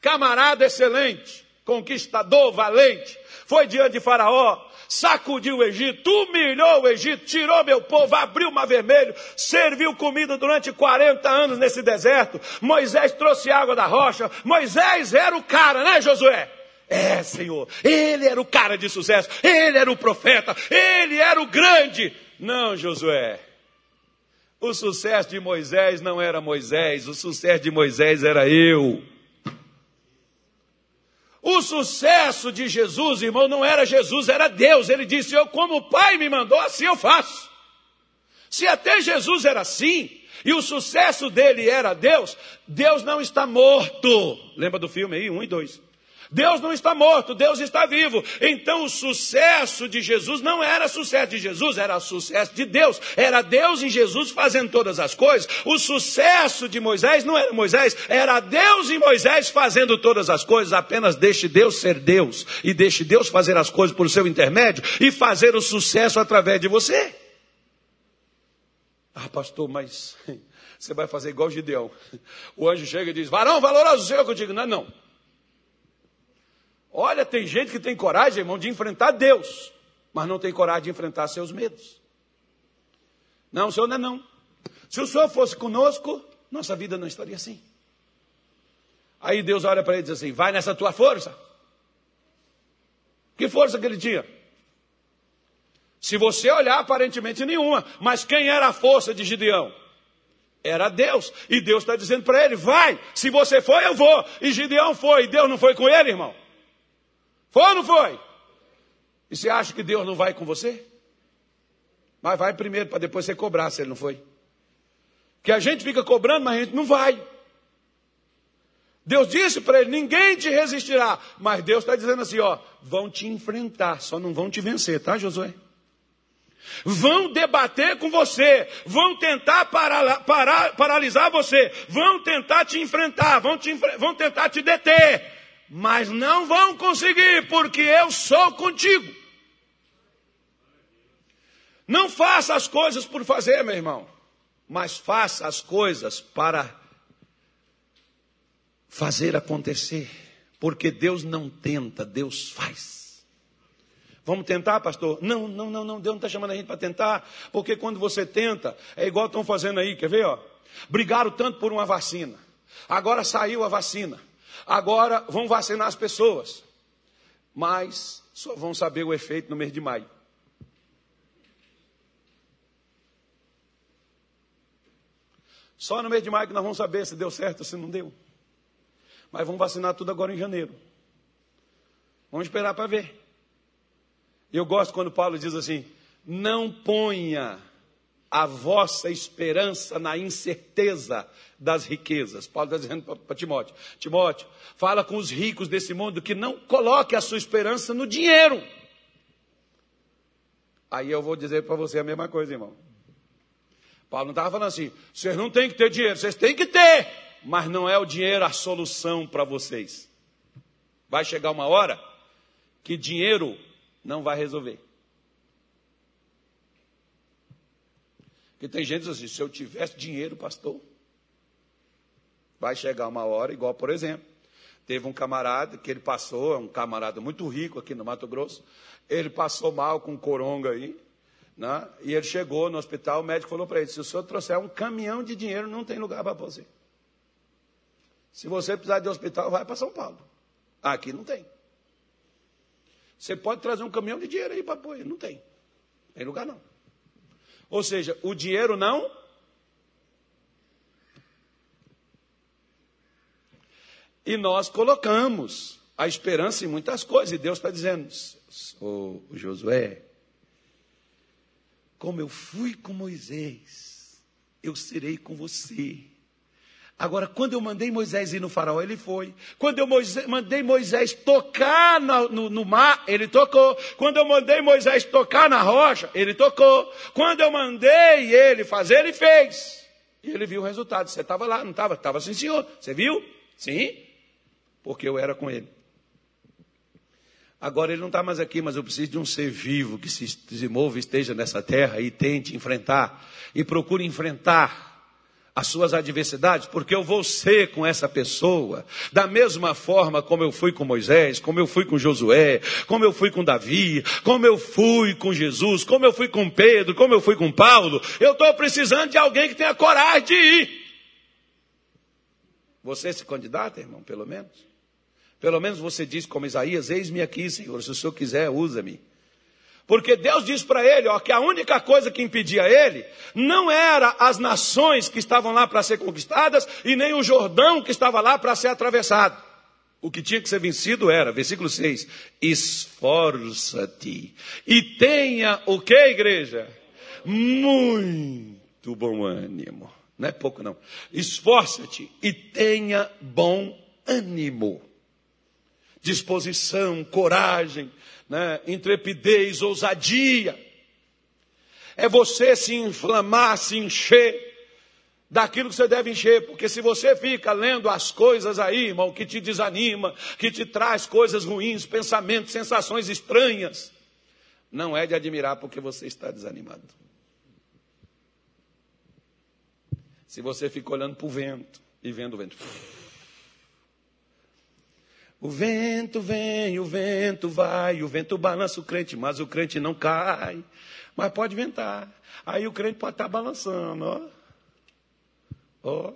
Camarada excelente, conquistador, valente, foi diante de Faraó, sacudiu o Egito, humilhou o Egito, tirou meu povo, abriu o mar vermelho, serviu comida durante 40 anos nesse deserto. Moisés trouxe água da rocha. Moisés era o cara, né, Josué? É, Senhor, ele era o cara de sucesso, ele era o profeta, ele era o grande. Não, Josué. O sucesso de Moisés não era Moisés, o sucesso de Moisés era eu. O sucesso de Jesus, irmão, não era Jesus, era Deus. Ele disse: Eu, como o Pai me mandou, assim eu faço. Se até Jesus era assim, e o sucesso dele era Deus, Deus não está morto. Lembra do filme aí, um e dois. Deus não está morto, Deus está vivo. Então o sucesso de Jesus não era sucesso de Jesus, era sucesso de Deus. Era Deus em Jesus fazendo todas as coisas. O sucesso de Moisés não era Moisés, era Deus em Moisés fazendo todas as coisas. Apenas deixe Deus ser Deus e deixe Deus fazer as coisas por seu intermédio e fazer o sucesso através de você. Ah, pastor, mas você vai fazer igual Gideão. O anjo chega e diz: Varão valoroso seu, eu digo, não, não. Olha, tem gente que tem coragem, irmão, de enfrentar Deus, mas não tem coragem de enfrentar seus medos. Não, o senhor não é não. Se o senhor fosse conosco, nossa vida não estaria assim. Aí Deus olha para ele e diz assim: vai nessa tua força. Que força que ele tinha? Se você olhar, aparentemente nenhuma. Mas quem era a força de Gideão? Era Deus. E Deus está dizendo para ele: vai. Se você for, eu vou. E Gideão foi. E Deus não foi com ele, irmão? Foi ou não foi? E você acha que Deus não vai com você? Mas vai primeiro, para depois você cobrar se ele não foi. Que a gente fica cobrando, mas a gente não vai. Deus disse para ele: ninguém te resistirá. Mas Deus está dizendo assim: ó, vão te enfrentar, só não vão te vencer, tá, Josué? Vão debater com você, vão tentar parar, paralisar você, vão tentar te enfrentar, vão, te, vão tentar te deter mas não vão conseguir, porque eu sou contigo. Não faça as coisas por fazer, meu irmão, mas faça as coisas para fazer acontecer, porque Deus não tenta, Deus faz. Vamos tentar, pastor? Não, não, não, não. Deus não está chamando a gente para tentar, porque quando você tenta, é igual estão fazendo aí, quer ver? Ó? Brigaram tanto por uma vacina, agora saiu a vacina. Agora vão vacinar as pessoas, mas só vão saber o efeito no mês de maio. Só no mês de maio que nós vamos saber se deu certo ou se não deu. Mas vamos vacinar tudo agora em janeiro. Vamos esperar para ver. Eu gosto quando Paulo diz assim: não ponha a vossa esperança na incerteza das riquezas. Paulo está dizendo para Timóteo: Timóteo, fala com os ricos desse mundo que não coloque a sua esperança no dinheiro. Aí eu vou dizer para você a mesma coisa, irmão. Paulo não estava falando assim: vocês não têm que ter dinheiro, vocês têm que ter, mas não é o dinheiro a solução para vocês. Vai chegar uma hora que dinheiro não vai resolver. Porque tem gente que diz assim: se eu tivesse dinheiro, pastor, vai chegar uma hora, igual por exemplo, teve um camarada que ele passou, é um camarada muito rico aqui no Mato Grosso, ele passou mal com coronga aí, né? e ele chegou no hospital, o médico falou para ele: se o senhor trouxer um caminhão de dinheiro, não tem lugar para você. Se você precisar de hospital, vai para São Paulo. Aqui não tem. Você pode trazer um caminhão de dinheiro aí para pôr, não tem. Tem lugar não. Ou seja, o dinheiro não. E nós colocamos a esperança em muitas coisas. E Deus está dizendo, o Josué, como eu fui com Moisés, eu serei com você. Agora, quando eu mandei Moisés ir no faraó, ele foi. Quando eu Moisés, mandei Moisés tocar no, no, no, mar, ele tocou. Quando eu mandei Moisés tocar na rocha, ele tocou. Quando eu mandei ele fazer, ele fez. E ele viu o resultado. Você estava lá, não estava? Estava sim, senhor. Você viu? Sim. Porque eu era com ele. Agora ele não está mais aqui, mas eu preciso de um ser vivo que se desenvolva, esteja nessa terra e tente enfrentar, e procure enfrentar as suas adversidades, porque eu vou ser com essa pessoa, da mesma forma como eu fui com Moisés, como eu fui com Josué, como eu fui com Davi, como eu fui com Jesus, como eu fui com Pedro, como eu fui com Paulo. Eu estou precisando de alguém que tenha coragem de ir. Você se candidata, irmão, pelo menos? Pelo menos você diz como Isaías: Eis-me aqui, Senhor, se o Senhor quiser, usa-me. Porque Deus diz para ele ó, que a única coisa que impedia ele não era as nações que estavam lá para ser conquistadas e nem o Jordão que estava lá para ser atravessado. O que tinha que ser vencido era, versículo 6, esforça-te e tenha o que, igreja? Muito bom ânimo. Não é pouco, não. Esforça-te e tenha bom ânimo disposição, coragem, né? intrepidez, ousadia. É você se inflamar, se encher daquilo que você deve encher, porque se você fica lendo as coisas aí, irmão, que te desanima, que te traz coisas ruins, pensamentos, sensações estranhas, não é de admirar porque você está desanimado. Se você fica olhando para o vento e vendo o vento. O vento vem, o vento vai, o vento balança o crente, mas o crente não cai. Mas pode ventar. Aí o crente pode estar balançando, ó. Ó.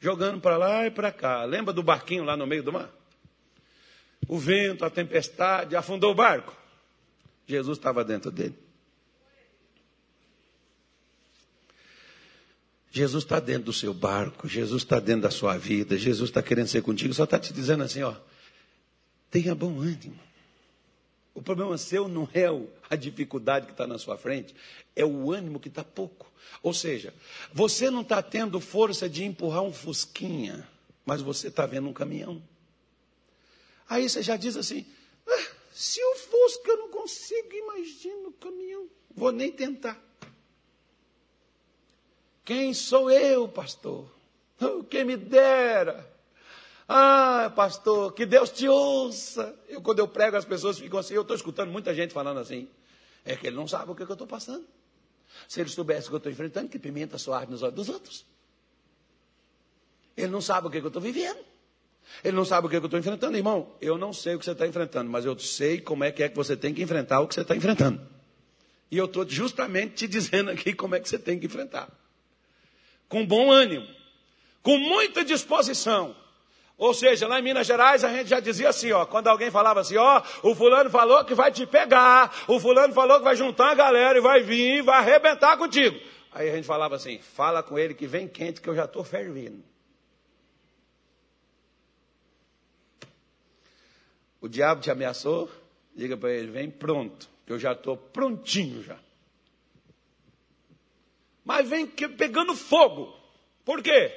Jogando para lá e para cá. Lembra do barquinho lá no meio do mar? O vento, a tempestade, afundou o barco. Jesus estava dentro dele. Jesus está dentro do seu barco, Jesus está dentro da sua vida, Jesus está querendo ser contigo, só está te dizendo assim, ó, tenha bom ânimo. O problema seu não é a dificuldade que está na sua frente, é o ânimo que está pouco. Ou seja, você não está tendo força de empurrar um fusquinha, mas você está vendo um caminhão. Aí você já diz assim: ah, se o fusca eu não consigo, imagina o caminhão, vou nem tentar. Quem sou eu, pastor? Oh, quem me dera. Ah, pastor, que Deus te ouça. Eu, quando eu prego, as pessoas ficam assim. Eu estou escutando muita gente falando assim. É que ele não sabe o que, é que eu estou passando. Se ele soubesse o que eu estou enfrentando, que pimenta arde nos olhos dos outros. Ele não sabe o que, é que eu estou vivendo. Ele não sabe o que, é que eu estou enfrentando. Irmão, eu não sei o que você está enfrentando, mas eu sei como é que é que você tem que enfrentar o que você está enfrentando. E eu estou justamente te dizendo aqui como é que você tem que enfrentar com bom ânimo, com muita disposição. Ou seja, lá em Minas Gerais a gente já dizia assim, ó, quando alguém falava assim, ó, o fulano falou que vai te pegar, o fulano falou que vai juntar a galera e vai vir, vai arrebentar contigo. Aí a gente falava assim, fala com ele que vem quente que eu já estou fervendo. O diabo te ameaçou, diga para ele, vem pronto, que eu já estou prontinho já mas vem pegando fogo. Por quê?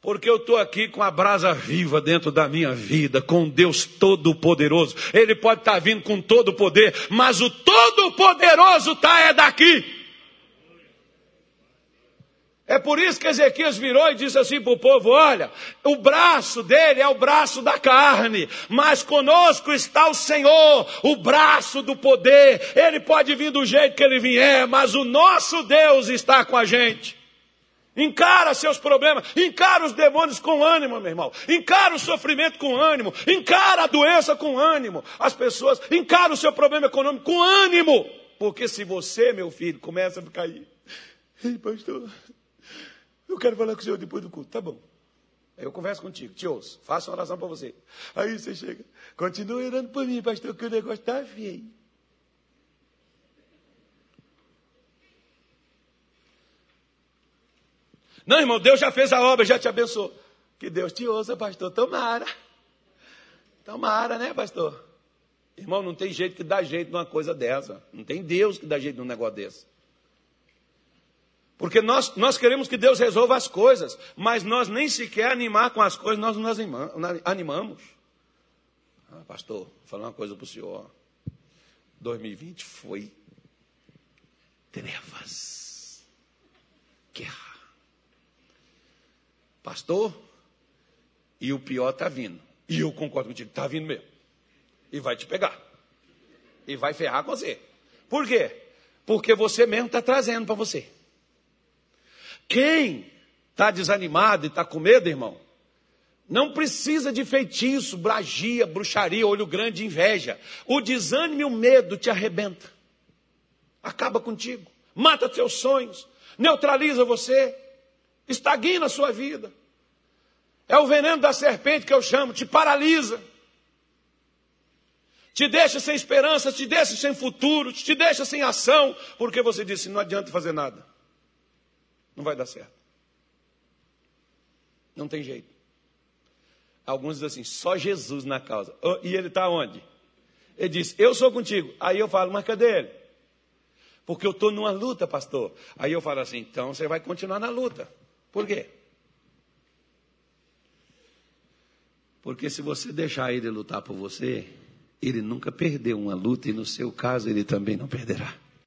Porque eu estou aqui com a brasa viva dentro da minha vida, com Deus Todo-Poderoso. Ele pode estar tá vindo com todo o poder, mas o Todo-Poderoso está é daqui. É por isso que Ezequias virou e disse assim para o povo: olha, o braço dele é o braço da carne, mas conosco está o Senhor, o braço do poder. Ele pode vir do jeito que ele vier, mas o nosso Deus está com a gente. Encara seus problemas, encara os demônios com ânimo, meu irmão. Encara o sofrimento com ânimo, encara a doença com ânimo. As pessoas, encara o seu problema econômico com ânimo. Porque se você, meu filho, começa a ficar aí, ei, pastor, eu quero falar com o senhor depois do culto. Tá bom. Aí eu converso contigo, te ouço, faço uma oração para você. Aí você chega, continua orando por mim, pastor, que o negócio está feio. Não, irmão, Deus já fez a obra, já te abençoou. Que Deus te ouça, pastor. Tomara. Tomara, né, pastor? Irmão, não tem jeito que dá jeito numa coisa dessa. Não tem Deus que dá jeito num negócio desse. Porque nós, nós queremos que Deus resolva as coisas, mas nós nem sequer animar com as coisas, nós nos animamos. Ah, pastor, vou falar uma coisa para o senhor. 2020 foi trevas, guerra. Pastor, e o pior está vindo. E eu concordo contigo, está vindo mesmo. E vai te pegar. E vai ferrar com você. Por quê? Porque você mesmo está trazendo para você. Quem está desanimado e está com medo, irmão, não precisa de feitiço, bragia, bruxaria, olho grande, inveja. O desânimo e o medo te arrebenta. Acaba contigo. Mata seus sonhos. Neutraliza você. Estagna a sua vida. É o veneno da serpente que eu chamo, te paralisa. Te deixa sem esperança, te deixa sem futuro, te deixa sem ação, porque você disse: não adianta fazer nada. Não vai dar certo. Não tem jeito. Alguns dizem assim, só Jesus na causa. E ele está onde? Ele diz, eu sou contigo. Aí eu falo, mas cadê ele? Porque eu estou numa luta, pastor. Aí eu falo assim, então você vai continuar na luta. Por quê? Porque se você deixar ele lutar por você, ele nunca perdeu uma luta e no seu caso ele também não perderá.